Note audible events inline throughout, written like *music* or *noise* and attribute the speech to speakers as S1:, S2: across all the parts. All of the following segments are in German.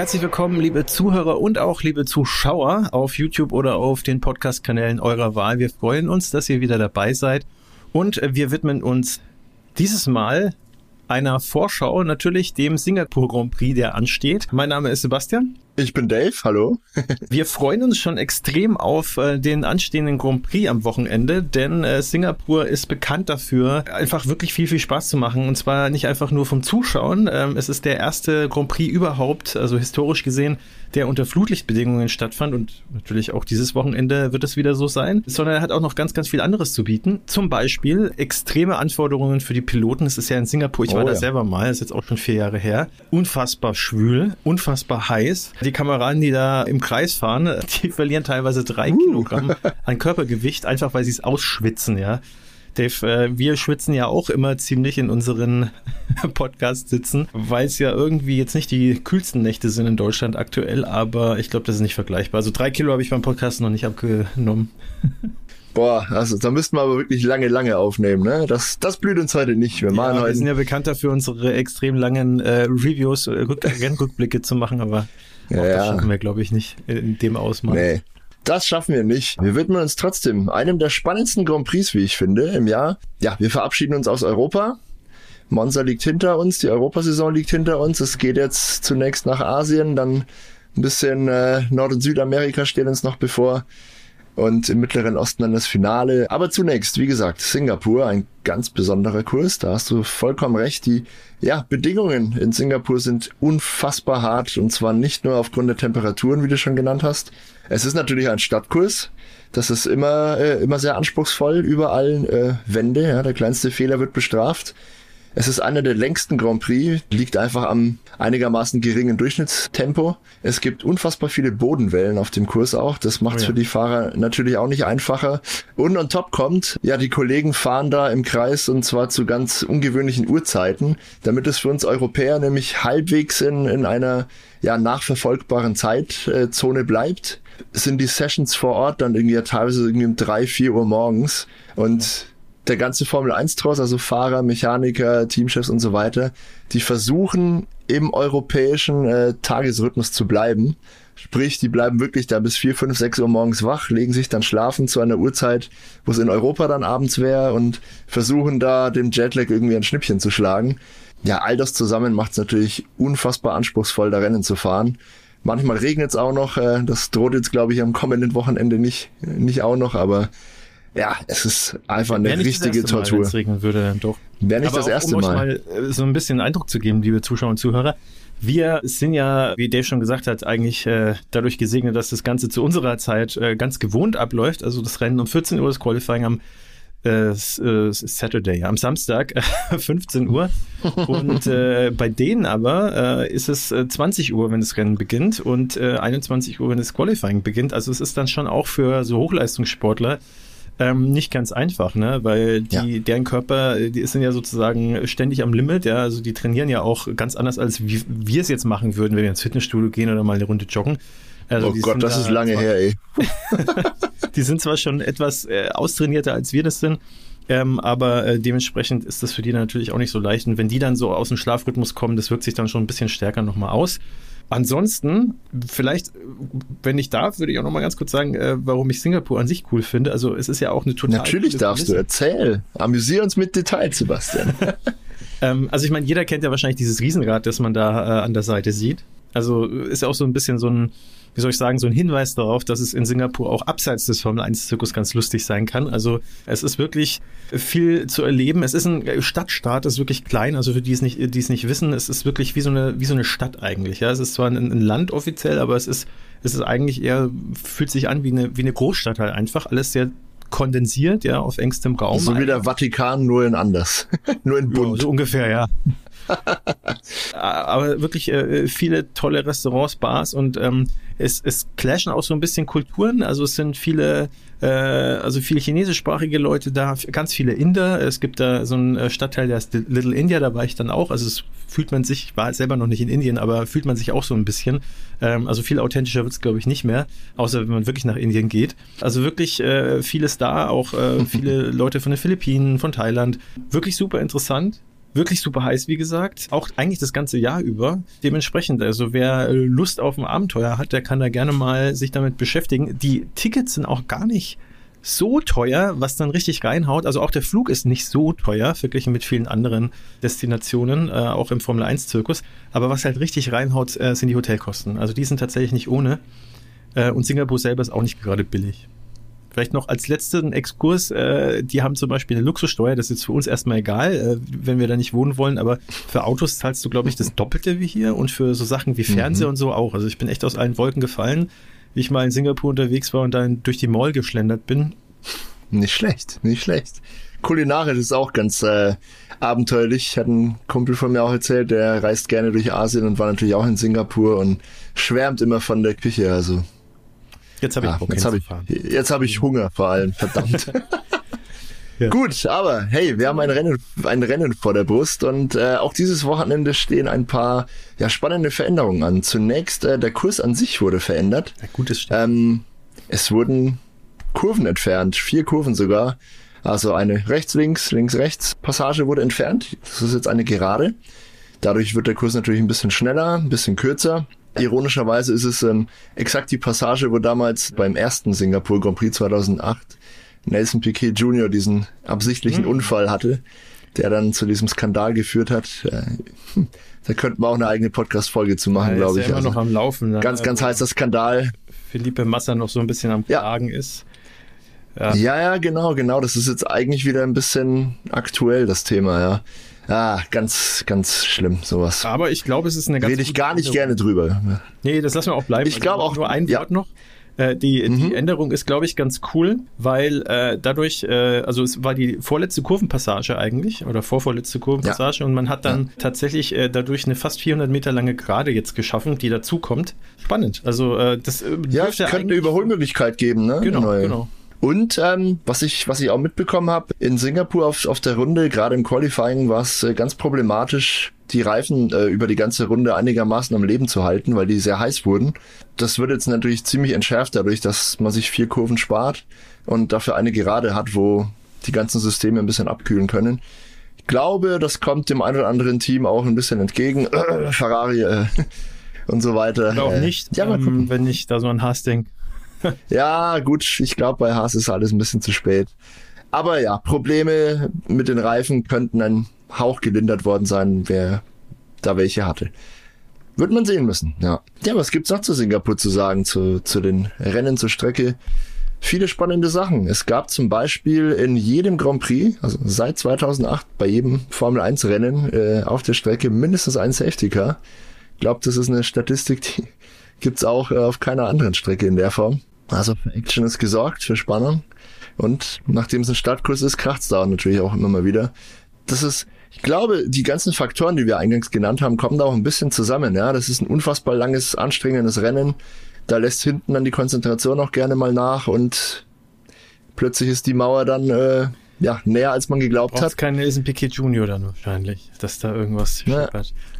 S1: Herzlich willkommen, liebe Zuhörer und auch liebe Zuschauer auf YouTube oder auf den Podcast-Kanälen eurer Wahl. Wir freuen uns, dass ihr wieder dabei seid und wir widmen uns dieses Mal einer Vorschau natürlich dem Singapur Grand Prix, der ansteht. Mein Name ist Sebastian.
S2: Ich bin Dave, hallo. *laughs*
S1: Wir freuen uns schon extrem auf äh, den anstehenden Grand Prix am Wochenende, denn äh, Singapur ist bekannt dafür, einfach wirklich viel, viel Spaß zu machen. Und zwar nicht einfach nur vom Zuschauen. Ähm, es ist der erste Grand Prix überhaupt, also historisch gesehen, der unter Flutlichtbedingungen stattfand und natürlich auch dieses Wochenende wird es wieder so sein, sondern er hat auch noch ganz, ganz viel anderes zu bieten. Zum Beispiel extreme Anforderungen für die Piloten. Es ist ja in Singapur, ich war oh, da ja. selber mal, ist jetzt auch schon vier Jahre her. Unfassbar schwül, unfassbar heiß. Die Kameraden, die da im Kreis fahren, *laughs* die verlieren teilweise drei uh. Kilogramm *laughs* an Körpergewicht, einfach weil sie es ausschwitzen, ja. Dave, äh, wir schwitzen ja auch immer ziemlich in unseren *laughs* Podcasts sitzen, weil es ja irgendwie jetzt nicht die kühlsten Nächte sind in Deutschland aktuell, aber ich glaube, das ist nicht vergleichbar. Also drei Kilo habe ich beim Podcast noch nicht abgenommen.
S2: Boah, also da müssten wir aber wirklich lange, lange aufnehmen, ne? Das, das blüht uns heute nicht.
S1: Wir, ja, wir sind ja bekannt dafür, unsere extrem langen äh, Reviews, äh, Rückblicke zu machen, aber ja, das schaffen wir, glaube ich, nicht in dem Ausmaß. Nee.
S2: Das schaffen wir nicht. Wir widmen uns trotzdem einem der spannendsten Grand Prix, wie ich finde, im Jahr. Ja, wir verabschieden uns aus Europa. Monza liegt hinter uns, die Europasaison liegt hinter uns. Es geht jetzt zunächst nach Asien, dann ein bisschen äh, Nord- und Südamerika stehen uns noch bevor und im Mittleren Osten dann das Finale. Aber zunächst, wie gesagt, Singapur, ein ganz besonderer Kurs. Da hast du vollkommen recht. Die ja, Bedingungen in Singapur sind unfassbar hart und zwar nicht nur aufgrund der Temperaturen, wie du schon genannt hast. Es ist natürlich ein Stadtkurs. Das ist immer, äh, immer sehr anspruchsvoll. Überall äh, Wände. Ja, der kleinste Fehler wird bestraft. Es ist einer der längsten Grand Prix, liegt einfach am einigermaßen geringen Durchschnittstempo. Es gibt unfassbar viele Bodenwellen auf dem Kurs auch. Das macht es oh ja. für die Fahrer natürlich auch nicht einfacher. Und on top kommt, ja, die Kollegen fahren da im Kreis und zwar zu ganz ungewöhnlichen Uhrzeiten, damit es für uns Europäer nämlich halbwegs in, in einer ja, nachverfolgbaren Zeitzone bleibt sind die Sessions vor Ort dann irgendwie ja teilweise irgendwie um drei, vier Uhr morgens und der ganze Formel 1 Tross, also Fahrer, Mechaniker, Teamchefs und so weiter, die versuchen im europäischen äh, Tagesrhythmus zu bleiben. Sprich, die bleiben wirklich da bis 4, 5, 6 Uhr morgens wach, legen sich dann schlafen zu einer Uhrzeit, wo es in Europa dann abends wäre und versuchen da dem Jetlag irgendwie ein Schnippchen zu schlagen. Ja, all das zusammen macht es natürlich unfassbar anspruchsvoll, da Rennen zu fahren. Manchmal regnet es auch noch, äh, das droht jetzt, glaube ich, am kommenden Wochenende nicht, nicht auch noch, aber ja, es ist einfach eine richtige Tortur. Wenn
S1: es regnen würde, dann doch.
S2: Wäre nicht Aber das erste um
S1: Mal. Euch mal äh, so ein bisschen Eindruck zu geben, liebe Zuschauer und Zuhörer. Wir sind ja, wie Dave schon gesagt hat, eigentlich äh, dadurch gesegnet, dass das Ganze zu unserer Zeit äh, ganz gewohnt abläuft. Also das Rennen um 14 Uhr, das Qualifying am äh, äh Saturday, am Samstag, *laughs* 15 Uhr. Und äh, bei denen aber ist es 20 Uhr, wenn das Rennen beginnt und äh, 21 Uhr, wenn das Qualifying beginnt. Also es ist dann schon auch für so Hochleistungssportler ähm, nicht ganz einfach, ne? Weil die, ja. deren Körper, die sind ja sozusagen ständig am Limit, ja. Also die trainieren ja auch ganz anders, als wie wir es jetzt machen würden, wenn wir ins Fitnessstudio gehen oder mal eine Runde joggen.
S2: Also oh Gott, das da ist lange her, ey. *laughs*
S1: die sind zwar schon etwas äh, austrainierter, als wir das sind, ähm, aber äh, dementsprechend ist das für die natürlich auch nicht so leicht. Und wenn die dann so aus dem Schlafrhythmus kommen, das wirkt sich dann schon ein bisschen stärker nochmal aus. Ansonsten, vielleicht, wenn ich darf, würde ich auch noch mal ganz kurz sagen, äh, warum ich Singapur an sich cool finde. Also es ist ja auch eine total.
S2: Natürlich darfst du, erzähl. Amüsier uns mit Details, Sebastian. *laughs*
S1: ähm, also ich meine, jeder kennt ja wahrscheinlich dieses Riesenrad, das man da äh, an der Seite sieht. Also ist ja auch so ein bisschen so ein, wie soll ich sagen, so ein Hinweis darauf, dass es in Singapur auch abseits des Formel 1 Zirkus ganz lustig sein kann. Also es ist wirklich viel zu erleben. Es ist ein Stadtstaat, es ist wirklich klein. Also für die es nicht, die es nicht wissen, es ist wirklich wie so eine, wie so eine Stadt eigentlich. Ja, es ist zwar ein, ein Land offiziell, aber es ist, es ist eigentlich eher, fühlt sich an wie eine, wie eine Großstadt halt einfach. Alles sehr kondensiert, ja, auf engstem Raum.
S2: So wie der Vatikan, nur in anders. *laughs* nur in bunt.
S1: Ja, so ungefähr, ja. *laughs* Aber wirklich äh, viele tolle Restaurants, Bars und ähm, es, es clashen auch so ein bisschen Kulturen. Also es sind viele, äh, also viele chinesischsprachige Leute da, ganz viele Inder. Es gibt da so einen äh, Stadtteil, der ist Little India, da war ich dann auch. Also es fühlt man sich, war selber noch nicht in Indien, aber fühlt man sich auch so ein bisschen. Ähm, also viel authentischer wird's glaube ich, nicht mehr, außer wenn man wirklich nach Indien geht. Also wirklich äh, vieles da, auch äh, viele Leute von den Philippinen, von Thailand. Wirklich super interessant wirklich super heiß, wie gesagt. Auch eigentlich das ganze Jahr über. Dementsprechend, also wer Lust auf ein Abenteuer hat, der kann da gerne mal sich damit beschäftigen. Die Tickets sind auch gar nicht so teuer, was dann richtig reinhaut. Also auch der Flug ist nicht so teuer, verglichen mit vielen anderen Destinationen, äh, auch im Formel 1 Zirkus. Aber was halt richtig reinhaut, äh, sind die Hotelkosten. Also die sind tatsächlich nicht ohne. Äh, und Singapur selber ist auch nicht gerade billig. Vielleicht noch als letzten Exkurs, äh, die haben zum Beispiel eine Luxussteuer, das ist jetzt für uns erstmal egal, äh, wenn wir da nicht wohnen wollen, aber für Autos zahlst du, glaube ich, das Doppelte wie hier und für so Sachen wie Fernseher mhm. und so auch. Also ich bin echt aus allen Wolken gefallen, wie ich mal in Singapur unterwegs war und dann durch die Mall geschlendert bin.
S2: Nicht schlecht, nicht schlecht. Kulinarisch ist auch ganz äh, abenteuerlich. Hat ein Kumpel von mir auch erzählt, der reist gerne durch Asien und war natürlich auch in Singapur und schwärmt immer von der Küche. Also
S1: Jetzt habe ich,
S2: ja, jetzt hab ich, jetzt hab ich Hunger vor allem, verdammt. *laughs* ja. Gut, aber hey, wir haben ein Rennen, ein Rennen vor der Brust und äh, auch dieses Wochenende stehen ein paar ja, spannende Veränderungen an. Zunächst, äh, der Kurs an sich wurde verändert.
S1: Ja, gutes
S2: ähm, Es wurden Kurven entfernt, vier Kurven sogar. Also eine rechts-links, links-rechts Passage wurde entfernt. Das ist jetzt eine Gerade. Dadurch wird der Kurs natürlich ein bisschen schneller, ein bisschen kürzer. Ironischerweise ist es ähm, exakt die Passage, wo damals beim ersten Singapur Grand Prix 2008 Nelson Piquet Jr. diesen absichtlichen mhm. Unfall hatte, der dann zu diesem Skandal geführt hat. Äh, da könnten wir auch eine eigene Podcast-Folge zu machen, ja, glaube ich.
S1: Ist ja immer also noch am Laufen.
S2: Ne? Ganz, ganz heißer Skandal.
S1: Felipe Massa noch so ein bisschen am Klagen
S2: ja.
S1: ist.
S2: Ja. ja, ja, genau, genau. Das ist jetzt eigentlich wieder ein bisschen aktuell, das Thema, ja. Ah, ganz, ganz schlimm, sowas.
S1: Aber ich glaube, es ist eine ganz.
S2: Rede ich gar nicht gerne drüber.
S1: Nee, das lassen wir auch bleiben.
S2: Ich glaube also auch.
S1: Nur ein ja. Wort noch. Äh, die, mhm. die Änderung ist, glaube ich, ganz cool, weil äh, dadurch, äh, also es war die vorletzte Kurvenpassage eigentlich oder vorvorletzte Kurvenpassage ja. und man hat dann ja. tatsächlich äh, dadurch eine fast 400 Meter lange Gerade jetzt geschaffen, die dazukommt. Spannend. Also äh, das
S2: äh, ja, es könnte eine Überholmöglichkeit geben, ne?
S1: Genau, genau.
S2: Und ähm, was ich was ich auch mitbekommen habe in Singapur auf, auf der Runde, gerade im Qualifying, war es äh, ganz problematisch, die Reifen äh, über die ganze Runde einigermaßen am Leben zu halten, weil die sehr heiß wurden. Das wird jetzt natürlich ziemlich entschärft dadurch, dass man sich vier Kurven spart und dafür eine Gerade hat, wo die ganzen Systeme ein bisschen abkühlen können. Ich glaube, das kommt dem einen oder anderen Team auch ein bisschen entgegen. Äh, *clears throat* Ferrari äh, *laughs* und so weiter.
S1: Oder auch äh, nicht, ja, ähm, wenn ich da so an Haas denke. *laughs*
S2: ja, gut, ich glaube, bei Haas ist alles ein bisschen zu spät. Aber ja, Probleme mit den Reifen könnten ein Hauch gelindert worden sein, wer da welche hatte. Wird man sehen müssen, ja. Ja, was gibt's noch zu Singapur zu sagen, zu, zu den Rennen zur Strecke? Viele spannende Sachen. Es gab zum Beispiel in jedem Grand Prix, also seit 2008, bei jedem Formel 1 Rennen äh, auf der Strecke mindestens ein Safety Car. Ich glaube, das ist eine Statistik, die gibt's auch äh, auf keiner anderen Strecke in der Form. Also für Action ist gesorgt, für Spannung. Und nachdem es ein Startkurs ist, kracht's da natürlich auch immer mal wieder. Das ist, ich glaube, die ganzen Faktoren, die wir eingangs genannt haben, kommen da auch ein bisschen zusammen. Ja, das ist ein unfassbar langes, anstrengendes Rennen. Da lässt hinten dann die Konzentration auch gerne mal nach und plötzlich ist die Mauer dann äh, ja, näher als man geglaubt Brauchst hat.
S1: kein Nelson Piquet Junior dann wahrscheinlich, dass da irgendwas ja.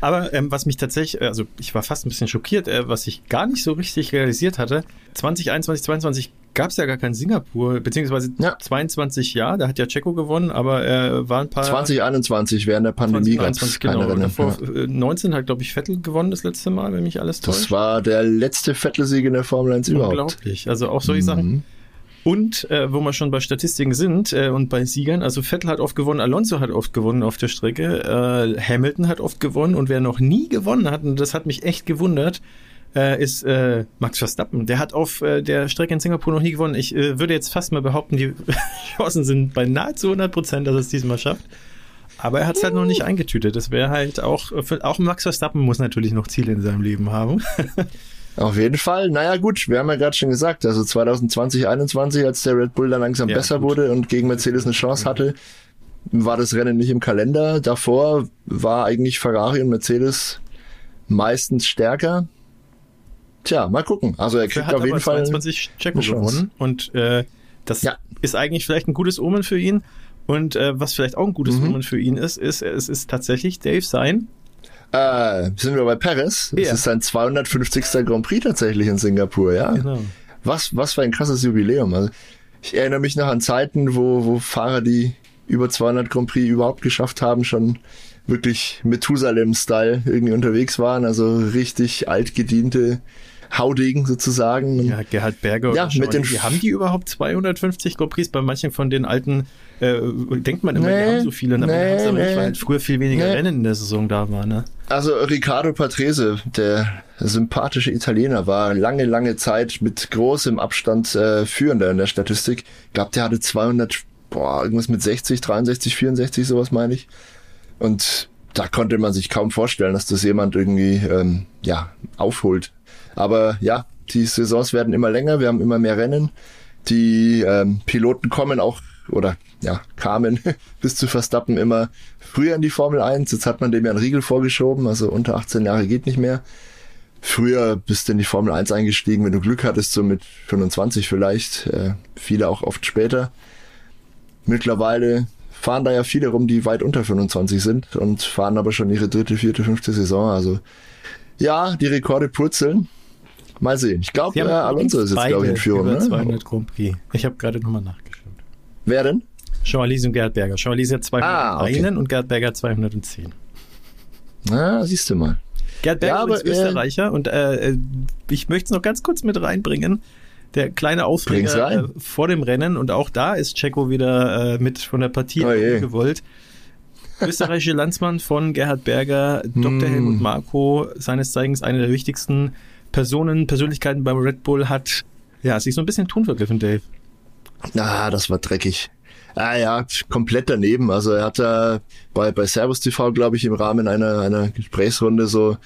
S1: Aber ähm, was mich tatsächlich, also ich war fast ein bisschen schockiert, äh, was ich gar nicht so richtig realisiert hatte, 2021, 2022 gab es ja gar kein Singapur, beziehungsweise ja. 22 ja, da hat ja Checo gewonnen, aber er äh, war ein paar...
S2: 2021 während der Pandemie gab es keine genau. Rennen.
S1: Davor, ja. 19 hat, glaube ich, Vettel gewonnen das letzte Mal, wenn mich alles täuscht.
S2: Das war der letzte Vettel-Sieg in der Formel 1 überhaupt.
S1: Unglaublich, also auch solche mhm. Sachen und äh, wo wir schon bei Statistiken sind äh, und bei Siegern, also Vettel hat oft gewonnen, Alonso hat oft gewonnen auf der Strecke, äh, Hamilton hat oft gewonnen und wer noch nie gewonnen hat, und das hat mich echt gewundert, äh, ist äh, Max Verstappen. Der hat auf äh, der Strecke in Singapur noch nie gewonnen. Ich äh, würde jetzt fast mal behaupten, die *laughs* Chancen sind bei nahezu 100 Prozent, dass er es diesmal schafft. Aber er hat es halt noch nicht eingetütet. Das wäre halt auch, auch Max Verstappen muss natürlich noch Ziele in seinem Leben haben. *laughs*
S2: Auf jeden Fall. Naja, gut, wir haben ja gerade schon gesagt, also 2020, 2021, als der Red Bull dann langsam ja, besser gut. wurde und gegen Mercedes eine Chance hatte, war das Rennen nicht im Kalender. Davor war eigentlich Ferrari und Mercedes meistens stärker. Tja, mal gucken. Also er kriegt auf jeden Fall
S1: 22 Checo gewonnen und äh, das ja. ist eigentlich vielleicht ein gutes Omen für ihn. Und äh, was vielleicht auch ein gutes mhm. Omen für ihn ist, ist, es ist tatsächlich Dave sein
S2: äh, sind wir bei Paris. Es ja. ist sein 250. Grand Prix tatsächlich in Singapur, ja. Genau. Was, was für ein krasses Jubiläum. Also, ich erinnere mich noch an Zeiten, wo, wo Fahrer, die über 200 Grand Prix überhaupt geschafft haben, schon wirklich Methusalem-Style irgendwie unterwegs waren, also richtig altgediente Haudegen sozusagen.
S1: Ja, Gerhard Berger
S2: ja, mit den
S1: die, haben die überhaupt 250 Grand Prix? Bei manchen von den alten äh, denkt man immer, nee, die haben so viele, aber nee, haben nee. nicht, weil früher viel weniger nee. Rennen in der Saison da war. Ne?
S2: Also Riccardo Patrese, der sympathische Italiener, war lange, lange Zeit mit großem Abstand äh, führender in der Statistik. Ich glaube, der hatte 200, boah, irgendwas mit 60, 63, 64, sowas meine ich. Und da konnte man sich kaum vorstellen, dass das jemand irgendwie ähm, ja aufholt. Aber ja, die Saisons werden immer länger, wir haben immer mehr Rennen. Die ähm, Piloten kommen auch oder ja, kamen *laughs* bis zu Verstappen immer früher in die Formel 1. Jetzt hat man dem ja einen Riegel vorgeschoben, also unter 18 Jahre geht nicht mehr. Früher bist du in die Formel 1 eingestiegen, wenn du Glück hattest, so mit 25 vielleicht, äh, viele auch oft später. Mittlerweile fahren da ja viele rum, die weit unter 25 sind und fahren aber schon ihre dritte, vierte, fünfte Saison. Also ja, die Rekorde purzeln. Mal sehen. Ich glaube, äh, Alonso ist jetzt, glaube ich, in Führung.
S1: Über 200 ne? Grand Prix. Ich habe gerade nochmal nachgeschaut.
S2: Wer denn?
S1: Jean-Alice und Gerd Berger. Jean-Alice hat 201 ah, okay. und Gerd Berger 210.
S2: Na, siehst du mal.
S1: Gerd Berger ja, aber, ist äh, Österreicher äh, und äh, ich möchte es noch ganz kurz mit reinbringen. Der kleine Aufreger äh, vor dem Rennen und auch da ist Checo wieder äh, mit von der Partie oh gewollt. Österreichische Landsmann von Gerhard Berger, Dr. Mm. Helmut Marko, seines Zeigens eine der wichtigsten Personen, Persönlichkeiten beim Red Bull, hat ja sich so ein bisschen tun vergriffen, Dave.
S2: Ah, das war dreckig. Ah ja, komplett daneben. Also er hat da bei, bei Servus TV, glaube ich, im Rahmen einer, einer Gesprächsrunde so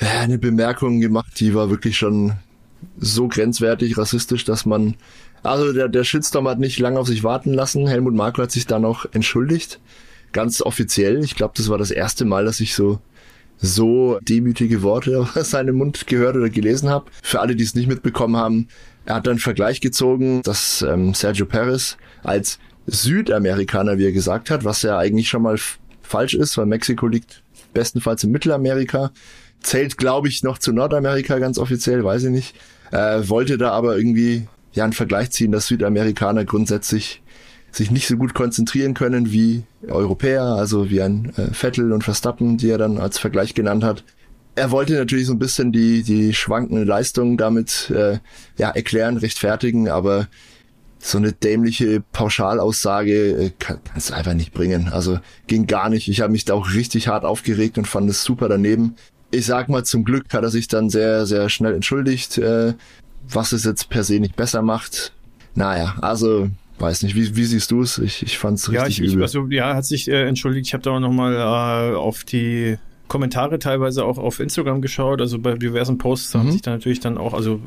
S2: ja, eine Bemerkung gemacht, die war wirklich schon so grenzwertig rassistisch, dass man also der, der Shitstorm hat nicht lange auf sich warten lassen. Helmut Marko hat sich dann auch entschuldigt. Ganz offiziell. Ich glaube, das war das erste Mal, dass ich so so demütige Worte *laughs* aus seinem Mund gehört oder gelesen habe. Für alle, die es nicht mitbekommen haben, er hat dann Vergleich gezogen, dass ähm, Sergio Perez als Südamerikaner, wie er gesagt hat, was ja eigentlich schon mal falsch ist, weil Mexiko liegt bestenfalls in Mittelamerika, zählt, glaube ich, noch zu Nordamerika ganz offiziell, weiß ich nicht. Äh, wollte da aber irgendwie ja einen Vergleich ziehen, dass Südamerikaner grundsätzlich sich nicht so gut konzentrieren können wie Europäer, also wie ein äh, Vettel und Verstappen, die er dann als Vergleich genannt hat er wollte natürlich so ein bisschen die, die schwankende Leistung damit äh, ja, erklären, rechtfertigen, aber so eine dämliche Pauschalaussage äh, kann, kannst du einfach nicht bringen. Also ging gar nicht. Ich habe mich da auch richtig hart aufgeregt und fand es super daneben. Ich sag mal, zum Glück hat er sich dann sehr, sehr schnell entschuldigt, äh, was es jetzt per se nicht besser macht. Naja, also weiß nicht, wie, wie siehst du es? Ich, ich fand es richtig
S1: ja, ich,
S2: übel.
S1: Also, ja, hat sich äh, entschuldigt. Ich habe da auch nochmal äh, auf die Kommentare teilweise auch auf Instagram geschaut, also bei diversen Posts mhm. haben sich da natürlich dann auch, also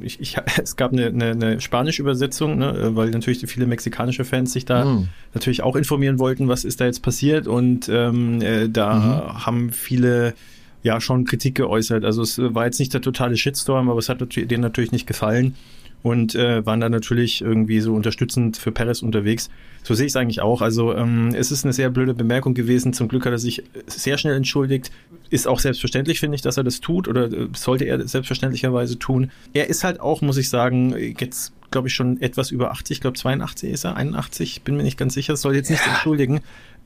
S1: ich, ich, *laughs* es gab eine, eine, eine spanische Übersetzung, ne, weil natürlich viele mexikanische Fans sich da mhm. natürlich auch informieren wollten, was ist da jetzt passiert und ähm, äh, da mhm. haben viele ja schon Kritik geäußert. Also es war jetzt nicht der totale Shitstorm, aber es hat denen natürlich nicht gefallen und äh, waren dann natürlich irgendwie so unterstützend für Perez unterwegs. So sehe ich es eigentlich auch. Also ähm, es ist eine sehr blöde Bemerkung gewesen. Zum Glück hat er sich sehr schnell entschuldigt. Ist auch selbstverständlich, finde ich, dass er das tut oder äh, sollte er selbstverständlicherweise tun. Er ist halt auch, muss ich sagen, jetzt glaube ich schon etwas über 80, ich glaube 82 ist er, 81, bin mir nicht ganz sicher, soll jetzt nicht ja. entschuldigen.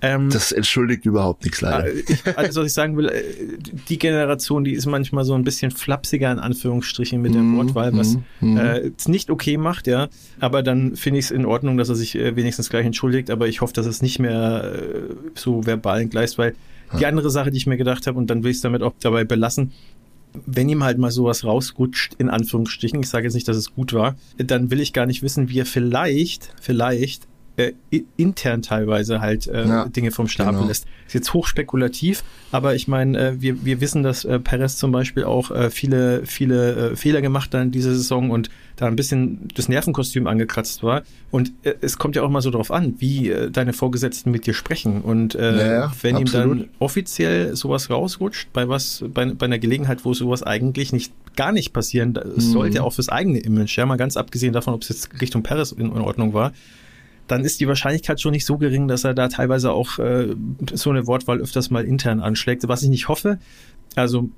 S2: Ähm, das entschuldigt überhaupt nichts leider.
S1: Äh, also was ich sagen will, äh, die Generation, die ist manchmal so ein bisschen flapsiger in Anführungsstrichen mit der mm, Wortwahl, was mm, äh, es nicht okay macht, ja. Aber dann finde ich es in Ordnung, dass er sich äh, wenigstens gleich entschuldigt, aber ich hoffe, dass es nicht mehr äh, so verbal entgleist, weil ja. die andere Sache, die ich mir gedacht habe, und dann will ich es damit auch dabei belassen, wenn ihm halt mal sowas rausrutscht, in Anführungsstrichen, ich sage jetzt nicht, dass es gut war, dann will ich gar nicht wissen, wie er vielleicht, vielleicht äh, intern teilweise halt äh, ja, Dinge vom Stapel genau. lässt. Ist jetzt hochspekulativ, aber ich meine, äh, wir, wir wissen, dass äh, Perez zum Beispiel auch äh, viele, viele äh, Fehler gemacht hat in dieser Saison und da ein bisschen das Nervenkostüm angekratzt war. Und äh, es kommt ja auch mal so drauf an, wie äh, deine Vorgesetzten mit dir sprechen. Und äh, naja, wenn absolut. ihm dann offiziell sowas rausrutscht, bei was, bei, bei einer Gelegenheit, wo sowas eigentlich nicht gar nicht passieren, das mhm. sollte auch fürs eigene Image, ja, mal ganz abgesehen davon, ob es jetzt Richtung Perez in, in Ordnung war, dann ist die Wahrscheinlichkeit schon nicht so gering, dass er da teilweise auch äh, so eine Wortwahl öfters mal intern anschlägt. Was ich nicht hoffe, also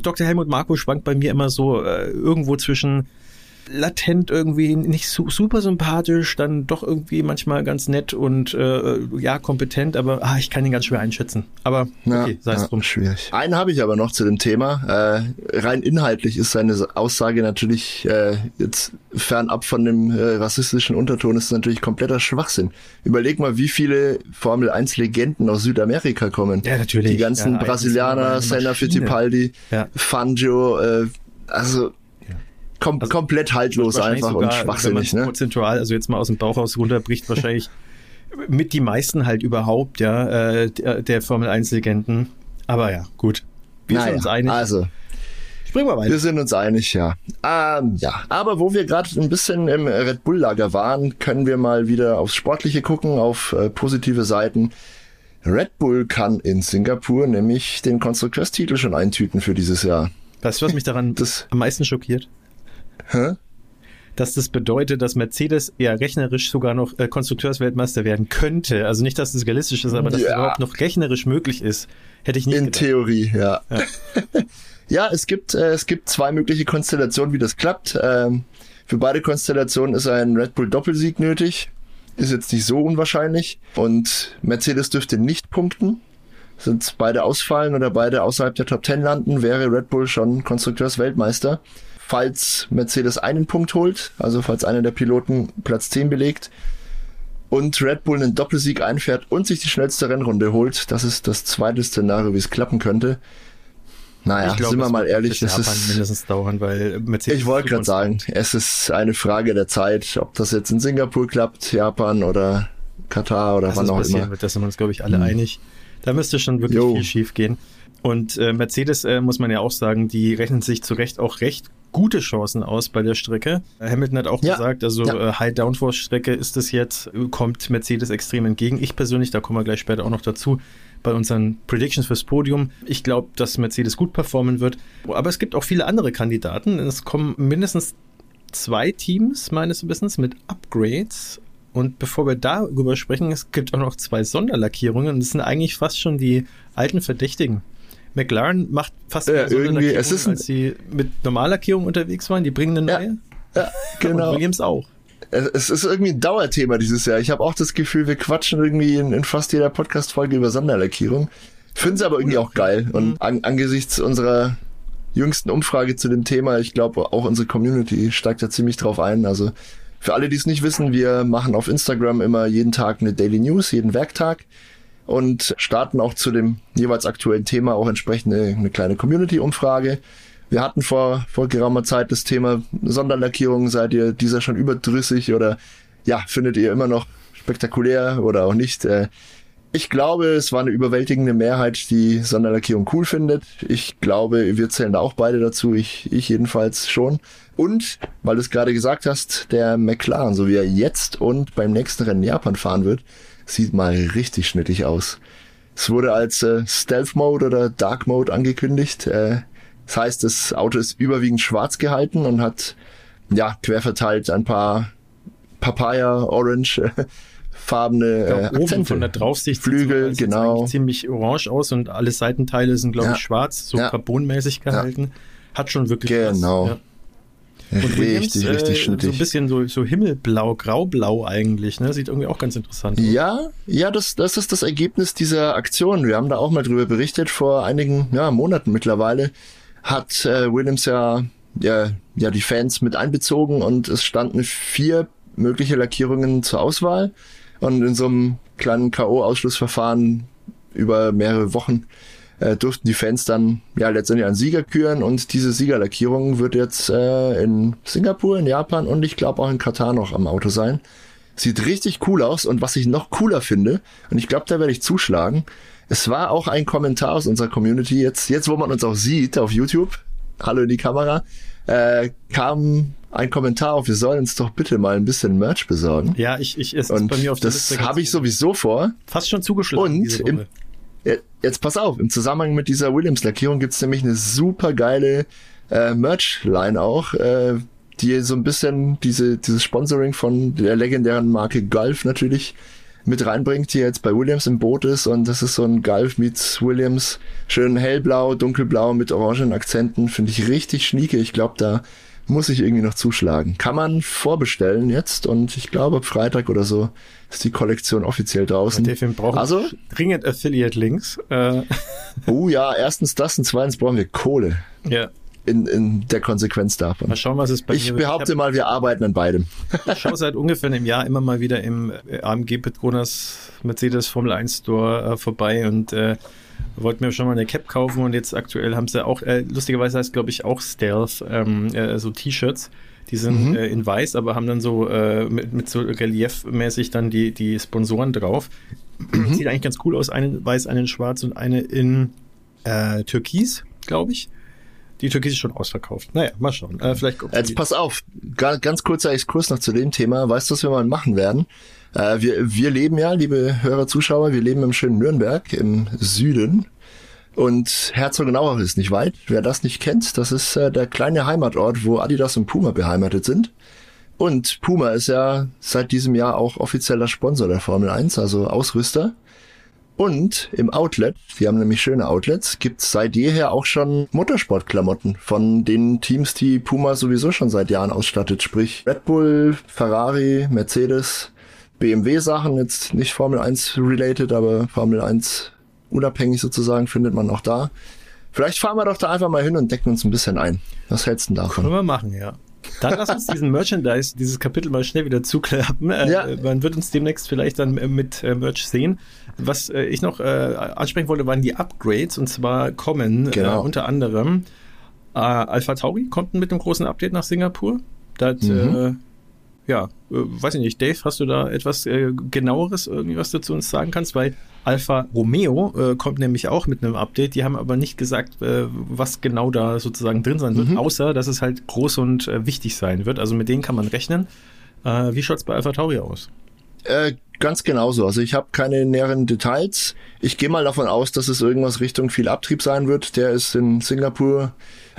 S1: Dr. Helmut Marko schwankt bei mir immer so äh, irgendwo zwischen latent irgendwie nicht su super sympathisch, dann doch irgendwie manchmal ganz nett und äh, ja, kompetent, aber ah, ich kann ihn ganz schwer einschätzen. Aber okay, sei es
S2: ja,
S1: drum.
S2: Schwierig. Einen habe ich aber noch zu dem Thema. Äh, rein inhaltlich ist seine Aussage natürlich äh, jetzt fernab von dem äh, rassistischen Unterton ist natürlich kompletter Schwachsinn. Überleg mal, wie viele Formel 1 Legenden aus Südamerika kommen.
S1: Ja, natürlich.
S2: Die ganzen
S1: Ja,
S2: Brasilianer,
S1: er
S2: Senna. Fittipaldi,
S1: Ja.
S2: Fangio, äh, also kom
S1: Also,
S2: komplett haltlos einfach
S1: sogar,
S2: und schwachsinnig,
S1: wenn man
S2: ne?
S1: prozentual, also jetzt mal aus dem Bauch raus runterbricht, *laughs* wahrscheinlich mit die meisten halt überhaupt, ja, äh, der, der Formel 1 Legenden. Aber ja, gut. Wir sind
S2: Naja,
S1: uns einig.
S2: Also,
S1: Springen wir weiter.
S2: Wir sind uns einig, ja. Ähm, ja, aber wo wir gerade ein bisschen im Red Bull-Lager waren, können wir mal wieder aufs Sportliche gucken, auf äh, positive Seiten. Red Bull kann in Singapur nämlich den Konstrukteurstitel schon eintüten für dieses Jahr.
S1: Weißt du, was mich daran
S2: Das-
S1: am meisten schockiert?
S2: Hä?
S1: Dass das bedeutet, dass Mercedes ja rechnerisch sogar noch äh, Konstrukteursweltmeister werden könnte. Also nicht, dass das realistisch ist, aber dass
S2: Ja.
S1: es überhaupt noch rechnerisch möglich ist, hätte ich nicht
S2: In
S1: gedacht.
S2: Theorie, ja.
S1: Ja. *laughs*
S2: Ja, es gibt, äh, es gibt zwei mögliche Konstellationen, wie das klappt. Ähm, für beide Konstellationen ist ein Red Bull Doppelsieg nötig. Ist jetzt nicht so unwahrscheinlich. Und Mercedes dürfte nicht punkten. Sind beide ausfallen oder beide außerhalb der Top 10 landen, wäre Red Bull schon Konstrukteursweltmeister. Falls Mercedes einen Punkt holt, also falls einer der Piloten Platz 10 belegt und Red Bull einen Doppelsieg einfährt und sich die schnellste Rennrunde holt, das ist das zweite Szenario, wie es klappen könnte. Naja,
S1: Ich glaube,
S2: sind wir mal ehrlich,
S1: Japan
S2: ist,
S1: mindestens dauern, weil Mercedes.
S2: ich wollte gerade sagen, es ist eine Frage der Zeit, ob das jetzt in Singapur klappt, Japan oder Katar oder
S1: dass
S2: wann auch immer.
S1: wird, da sind wir uns, glaube ich, alle
S2: Hm.
S1: einig. Da müsste schon wirklich
S2: Jo.
S1: viel schief gehen. Und äh, Mercedes, äh, muss man ja auch sagen, die rechnen sich zu Recht auch recht gute Chancen aus bei der Strecke. Hamilton hat auch
S2: Ja.
S1: gesagt, also
S2: Ja.
S1: äh, High-Downforce-Strecke ist es jetzt, kommt Mercedes extrem entgegen. Ich persönlich, da kommen wir gleich später auch noch dazu, bei unseren Predictions fürs Podium. Ich glaube, dass Mercedes gut performen wird. Aber es gibt auch viele andere Kandidaten. Es kommen mindestens zwei Teams meines Wissens mit Upgrades. Und bevor wir darüber sprechen, es gibt auch noch zwei Sonderlackierungen. Und das sind eigentlich fast schon die alten Verdächtigen. McLaren macht fast
S2: Ja,
S1: mehr
S2: irgendwie, es ist
S1: als sie mit Normallackierungen unterwegs waren. Die bringen eine
S2: Ja,
S1: neue.
S2: Ja, *laughs*
S1: Und
S2: genau.
S1: Williams auch.
S2: Es es ist irgendwie ein Dauerthema dieses Jahr. Ich habe auch das Gefühl, wir quatschen irgendwie in, in fast jeder Podcast-Folge über Sonderlackierung. Finde es aber irgendwie auch geil. Und an, angesichts unserer jüngsten Umfrage zu dem Thema, ich glaube, auch unsere Community steigt da ziemlich drauf ein. Also für alle, die es nicht wissen, wir machen auf Instagram immer jeden Tag eine Daily News, jeden Werktag und starten auch zu dem jeweils aktuellen Thema auch entsprechend eine, eine kleine Community-Umfrage. Wir hatten vor, vor geraumer Zeit das Thema Sonderlackierung. Seid ihr dieser schon überdrüssig oder ja, findet ihr immer noch spektakulär oder auch nicht? Äh, ich glaube, es war eine überwältigende Mehrheit, die Sonderlackierung cool findet. Ich glaube, wir zählen da auch beide dazu. Ich, ich jedenfalls schon. Und, weil du es gerade gesagt hast, der McLaren, so wie er jetzt und beim nächsten Rennen in Japan fahren wird, sieht mal richtig schnittig aus. Es wurde als äh, Stealth Mode oder Dark Mode angekündigt. Äh, das heißt, das Auto ist überwiegend schwarz gehalten und hat ja quer verteilt ein paar Papaya Orange *laughs* äh, farbene äh,
S1: Ja, oben von der Draufsicht
S2: Flügel,
S1: sieht's
S2: genau.
S1: ziemlich orange aus und alle Seitenteile sind, glaube
S2: Ja.
S1: ich, schwarz, so
S2: Ja.
S1: carbonmäßig gehalten. Hat schon wirklich
S2: Genau.
S1: was. Ja. Und Williams,
S2: richtig, richtig
S1: äh, So ein
S2: schnittig.
S1: bisschen so, so himmelblau, graublau eigentlich. Ne? Sieht irgendwie auch ganz interessant aus.
S2: Ja, ja, das, das ist das Ergebnis dieser Aktion. Wir haben da auch mal drüber berichtet vor einigen ja, Monaten mittlerweile. Hat äh, Williams ja, ja, ja die Fans mit einbezogen und es standen vier mögliche Lackierungen zur Auswahl. Und in so einem kleinen K.O.-Ausschlussverfahren über mehrere Wochen äh, durften die Fans dann ja letztendlich einen Sieger küren und diese Siegerlackierung wird jetzt äh, in Singapur, in Japan und ich glaube auch in Katar noch am Auto sein. Sieht richtig cool aus und was ich noch cooler finde, und ich glaube, da werde ich zuschlagen, es war auch ein Kommentar aus unserer Community, jetzt, jetzt wo man uns auch sieht auf YouTube, hallo in die Kamera, äh, kam ein Kommentar auf, wir sollen uns doch bitte mal ein bisschen Merch besorgen.
S1: Ja, ich, ich es ist
S2: Und
S1: bei mir auf der
S2: das habe ich sowieso vor.
S1: fast schon zugeschlagen.
S2: Und im- Jetzt pass auf, im Zusammenhang mit dieser Williams-Lackierung gibt's nämlich eine super geile äh, Merch-Line auch, äh, die so ein bisschen diese, dieses Sponsoring von der legendären Marke Gulf natürlich mit reinbringt, die jetzt bei Williams im Boot ist. Und das ist so ein Gulf meets Williams. Schön hellblau, dunkelblau mit orangen Akzenten. Finde ich richtig schnieke. Ich glaube, da muss ich irgendwie noch zuschlagen. Kann man vorbestellen jetzt und ich glaube, Freitag oder so ist die Kollektion offiziell draußen.
S1: Dave, wir brauchen
S2: Also?
S1: dringend Affiliate-Links. Äh, *laughs*
S2: Oh ja, erstens das und zweitens brauchen wir Kohle
S1: ja,
S2: in, in der Konsequenz davon.
S1: mal schauen, was es bei
S2: Ich behaupte mal, wir arbeiten an beidem.
S1: Ich schaue seit ungefähr einem Jahr immer mal wieder im äh, AMG Petronas Mercedes Formel 1 Store äh, vorbei und äh, wollten mir schon mal eine Cap kaufen und jetzt aktuell haben sie auch, äh, lustigerweise heißt glaube ich auch Stealth, ähm, äh, so T-Shirts. Die sind
S2: Mhm.
S1: äh, in weiß, aber haben dann so äh, mit, mit so reliefmäßig dann die, die Sponsoren drauf.
S2: Mhm.
S1: Sieht eigentlich ganz cool aus. Eine in weiß, eine in schwarz und eine in äh, Türkis, glaube ich. Die Türkis ist schon ausverkauft. Naja, mal schauen. Äh, vielleicht
S2: Jetzt pass auf, ga- ganz kurzer Exkurs noch zu dem Thema. Weißt du, was wir mal machen werden? Äh, wir, wir leben ja, liebe Hörer, Zuschauer, wir leben im schönen Nürnberg im Süden. Und Herzogenaurach ist nicht weit. Wer das nicht kennt, das ist äh, der kleine Heimatort, wo Adidas und Puma beheimatet sind. Und Puma ist ja seit diesem Jahr auch offizieller Sponsor der Formel 1, also Ausrüster. Und im Outlet, die haben nämlich schöne Outlets, gibt's seit jeher auch schon Motorsportklamotten von den Teams, die Puma sowieso schon seit Jahren ausstattet. Sprich Red Bull, Ferrari, Mercedes, BMW Sachen, jetzt nicht Formel 1 related, aber Formel 1 unabhängig sozusagen findet man auch da. Vielleicht fahren wir doch da einfach mal hin und decken uns ein bisschen ein. Was hältst du denn davon?
S1: Können wir machen, ja. Dann lass uns diesen Merchandise, dieses Kapitel mal schnell wieder zuklappen. Äh,
S2: Ja.
S1: Man wird uns demnächst vielleicht dann äh, mit äh, Merch sehen. Was ich noch ansprechen wollte, waren die Upgrades. Und zwar kommen
S2: Genau.
S1: äh, unter anderem äh, Alpha Tauri kommt mit einem großen Update nach Singapur. Das,
S2: Mhm.
S1: Ja, äh, weiß ich nicht, Dave, hast du da etwas äh, genaueres irgendwie, was du zu uns sagen kannst? Weil Alfa Romeo äh, kommt nämlich auch mit einem Update. Die haben aber nicht gesagt, äh, was genau da sozusagen drin sein wird,
S2: Mhm.
S1: außer dass es halt groß und äh, wichtig sein wird. Also mit denen kann man rechnen. Äh, wie schaut's bei Alpha Tauri aus?
S2: Ganz genauso. Also ich habe keine näheren Details. Ich gehe mal davon aus, dass es irgendwas Richtung viel Abtrieb sein wird. Der ist in Singapur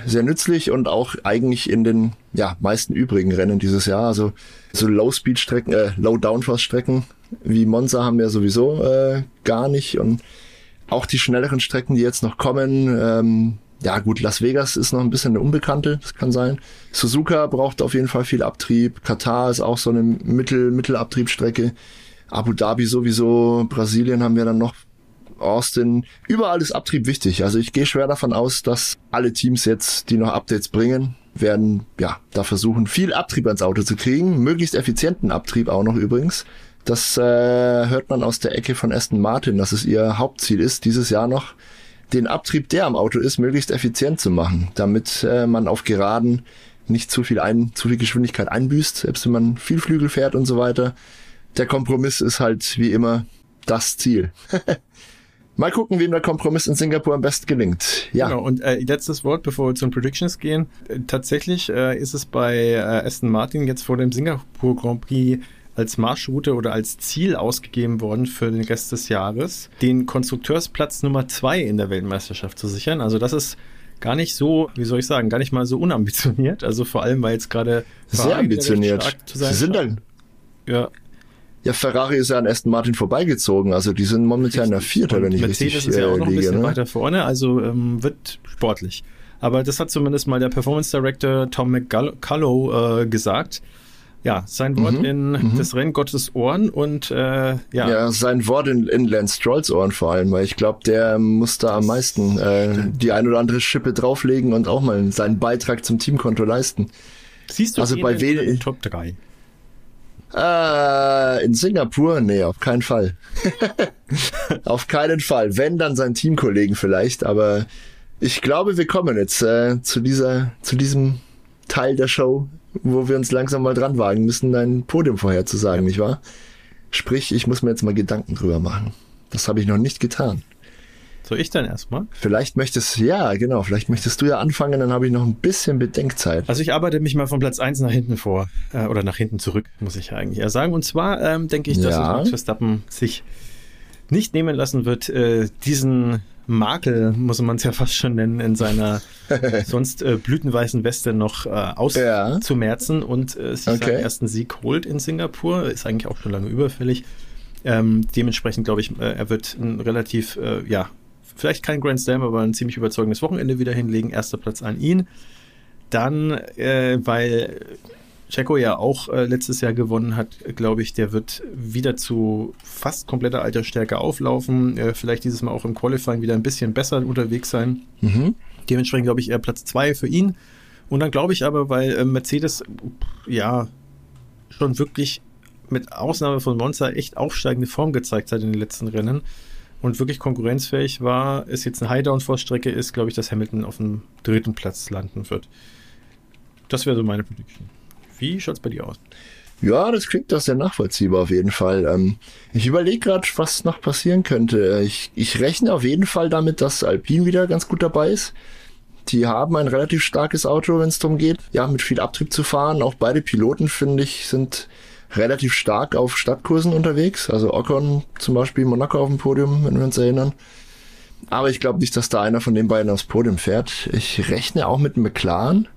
S2: sehr nützlich und auch eigentlich in den ja, meisten übrigen Rennen dieses Jahr. Also so Low-Speed-Strecken, äh, Low-Downforce-Strecken wie Monza haben wir sowieso äh, gar nicht. Und auch die schnelleren Strecken, die jetzt noch kommen, ähm, ja gut, Las Vegas ist noch ein bisschen eine Unbekannte, das kann sein. Suzuka braucht auf jeden Fall viel Abtrieb. Katar ist auch so eine Mittel, Mittelabtriebsstrecke. Abu Dhabi sowieso, Brasilien haben wir dann noch, Austin. Überall ist Abtrieb wichtig. Also ich gehe schwer davon aus, dass alle Teams jetzt, die noch Updates bringen, werden ja da versuchen, viel Abtrieb ans Auto zu kriegen. Möglichst effizienten Abtrieb auch noch übrigens. Das äh, hört man aus der Ecke von Aston Martin, dass es ihr Hauptziel ist, dieses Jahr noch den Abtrieb, der am Auto ist, möglichst effizient zu machen, damit äh, man auf Geraden nicht zu viel ein, zu viel Geschwindigkeit einbüßt, selbst wenn man viel Flügel fährt und so weiter. Der Kompromiss ist halt wie immer das Ziel. *laughs* Mal gucken, wem der Kompromiss in Singapur am besten gelingt. Ja,
S1: Genau, und äh, letztes Wort, bevor wir zu den Predictions gehen. Äh, tatsächlich äh, ist es bei äh, Aston Martin jetzt vor dem Singapur Grand Prix als Marschroute oder als Ziel ausgegeben worden für den Rest des Jahres, den Konstrukteursplatz Nummer zwei in der Weltmeisterschaft zu sichern. Also das ist gar nicht so, wie soll ich sagen, gar nicht mal so unambitioniert. Also vor allem, weil jetzt gerade
S2: sehr ambitioniert. Sie
S1: sein
S2: sind dann,
S1: ja,
S2: ja, Ferrari ist ja an Aston Martin vorbeigezogen, also die sind momentan der Vierter, wenn ich
S1: Mercedes
S2: richtig
S1: ist ja auch
S2: äh,
S1: noch ein
S2: liege.
S1: bisschen
S2: Ne?
S1: weiter vorne, also ähm, wird sportlich. Aber das hat zumindest mal der Performance Director Tom McCullough äh, gesagt. Ja, sein Wort
S2: Mhm,
S1: in das Rennen Gottes Ohren und äh, ja,
S2: Ja, sein Wort in, in Lance Strolls Ohren vor allem, weil ich glaube, der muss da am meisten äh, die ein oder andere Schippe drauflegen und auch mal seinen Beitrag zum Teamkonto leisten.
S1: siehst du
S2: also bei
S1: in den Top 3?
S2: Äh, in Singapur? Nee, auf keinen Fall. *laughs* auf keinen Fall. Wenn, dann seinen Teamkollegen vielleicht, aber ich glaube, wir kommen jetzt äh, zu dieser, zu diesem Teil der Show, wo wir uns langsam mal dran wagen müssen, ein Podium vorherzusagen, nicht wahr? Sprich, ich muss mir jetzt mal Gedanken drüber machen. Das habe ich noch nicht getan.
S1: Soll ich dann erstmal?
S2: Vielleicht möchtest, ja, genau, vielleicht möchtest du ja anfangen, dann habe ich noch ein bisschen Bedenkzeit.
S1: Also ich arbeite mich mal von Platz 1 nach hinten vor. Äh, oder nach hinten zurück, muss ich eigentlich eher sagen. Und zwar ähm, denke ich, dass
S2: Ja.
S1: Max Verstappen sich nicht nehmen lassen wird, äh, diesen Makel, muss man es ja fast schon nennen, in seiner *laughs* sonst äh, blütenweißen Weste noch äh,
S2: Ja.
S1: auszumerzen und äh, sich
S2: Okay.
S1: seinen ersten Sieg holt in Singapur. Ist eigentlich auch schon lange überfällig. Ähm, dementsprechend glaube ich, äh, er wird ein relativ, äh, ja, vielleicht kein Grand Slam, aber ein ziemlich überzeugendes Wochenende wieder hinlegen. Erster Platz an ihn. Dann, äh, weil Checo ja auch äh, letztes Jahr gewonnen hat, glaube ich, der wird wieder zu fast kompletter Altersstärke auflaufen. Äh, vielleicht dieses Mal auch im Qualifying wieder ein bisschen besser unterwegs sein. Mhm. Dementsprechend glaube ich eher Platz zwei für ihn. Und dann glaube ich aber, weil äh, Mercedes ja schon wirklich mit Ausnahme von Monza echt aufsteigende Form gezeigt hat in den letzten Rennen und wirklich konkurrenzfähig war, es jetzt eine Highdown-Vorstrecke ist, glaube ich, dass Hamilton auf dem dritten Platz landen wird. Das wäre so meine Prediction. Wie schaut es bei dir aus?
S2: Ja, das klingt doch sehr nachvollziehbar auf jeden Fall. Ähm, ich überlege gerade, was noch passieren könnte. Ich, ich rechne auf jeden Fall damit, dass Alpine wieder ganz gut dabei ist. Die haben ein relativ starkes Auto, wenn es darum geht, ja, mit viel Abtrieb zu fahren. Auch beide Piloten, finde ich, sind relativ stark auf Stadtkursen unterwegs. Also Ocon zum Beispiel Monaco auf dem Podium, wenn wir uns erinnern. Aber ich glaube nicht, dass da einer von den beiden aufs Podium fährt. Ich rechne auch mit McLaren.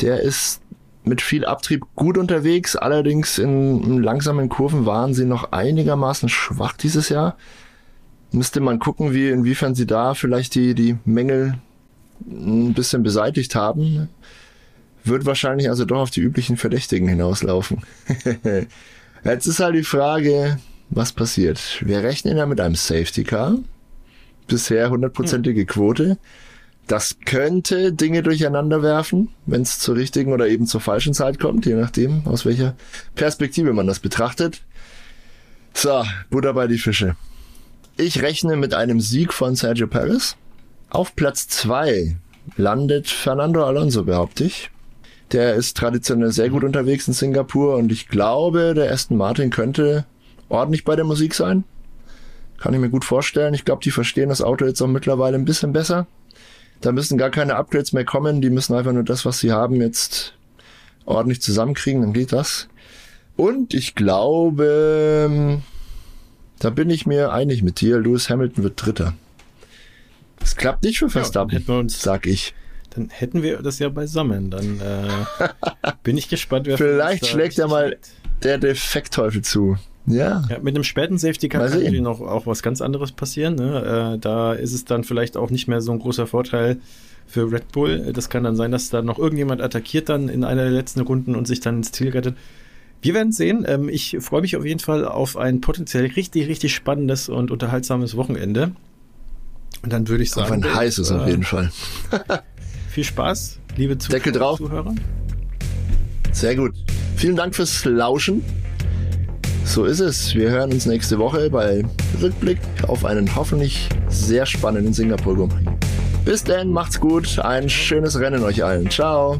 S2: Der ist mit viel Abtrieb gut unterwegs. Allerdings in, langsamen Kurven waren sie noch einigermaßen schwach dieses Jahr. Müsste man gucken, wie, inwiefern sie da vielleicht die, die Mängel ein bisschen beseitigt haben. Wird wahrscheinlich also doch auf die üblichen Verdächtigen hinauslaufen. *laughs* Jetzt ist halt die Frage, was passiert? Wir rechnen ja mit einem Safety Car. Bisher hundertprozentige Quote. Das könnte Dinge durcheinander werfen, wenn es zur richtigen oder eben zur falschen Zeit kommt, je nachdem, aus welcher Perspektive man das betrachtet. So, Butter bei die Fische. Ich rechne mit einem Sieg von Sergio Perez. Auf Platz zwei landet Fernando Alonso, behaupte ich. Der ist traditionell sehr gut unterwegs in Singapur und ich glaube, der Aston Martin könnte ordentlich bei der Musik sein. Kann ich mir gut vorstellen. Ich glaube, die verstehen das Auto jetzt auch mittlerweile ein bisschen besser. Da müssen gar keine Upgrades mehr kommen. Die müssen einfach nur das, was sie haben, jetzt ordentlich zusammenkriegen. Dann geht das. Und ich glaube, da bin ich mir einig mit dir. Lewis Hamilton wird Dritter. Das klappt nicht für Verstappen, ja, sag ich.
S1: Dann hätten wir das ja beisammen. Dann äh, *laughs* bin ich gespannt,
S2: wer Vielleicht schlägt ja mal der Defektteufel zu. Ja.
S1: ja. Mit einem späten Safety Car kann natürlich noch auch was ganz anderes passieren. Ne? Äh, da ist es dann vielleicht auch nicht mehr so ein großer Vorteil für Red Bull. Das kann dann sein, dass da noch irgendjemand attackiert dann in einer der letzten Runden und sich dann ins Ziel rettet. Wir werden sehen. Ähm, ich freue mich auf jeden Fall auf ein potenziell richtig, richtig spannendes und unterhaltsames Wochenende. Und dann würde ich sagen. Auf
S2: ein heißes äh, auf jeden Fall. *laughs*
S1: viel Spaß, liebe
S2: Zuschauer, Deckel drauf. Zuhörer. Sehr gut. Vielen Dank fürs Lauschen. So ist es. Wir hören uns nächste Woche bei Rückblick auf einen hoffentlich sehr spannenden Singapur Grand Prix. Bis dann, macht's gut. Ein schönes Rennen euch allen. Ciao.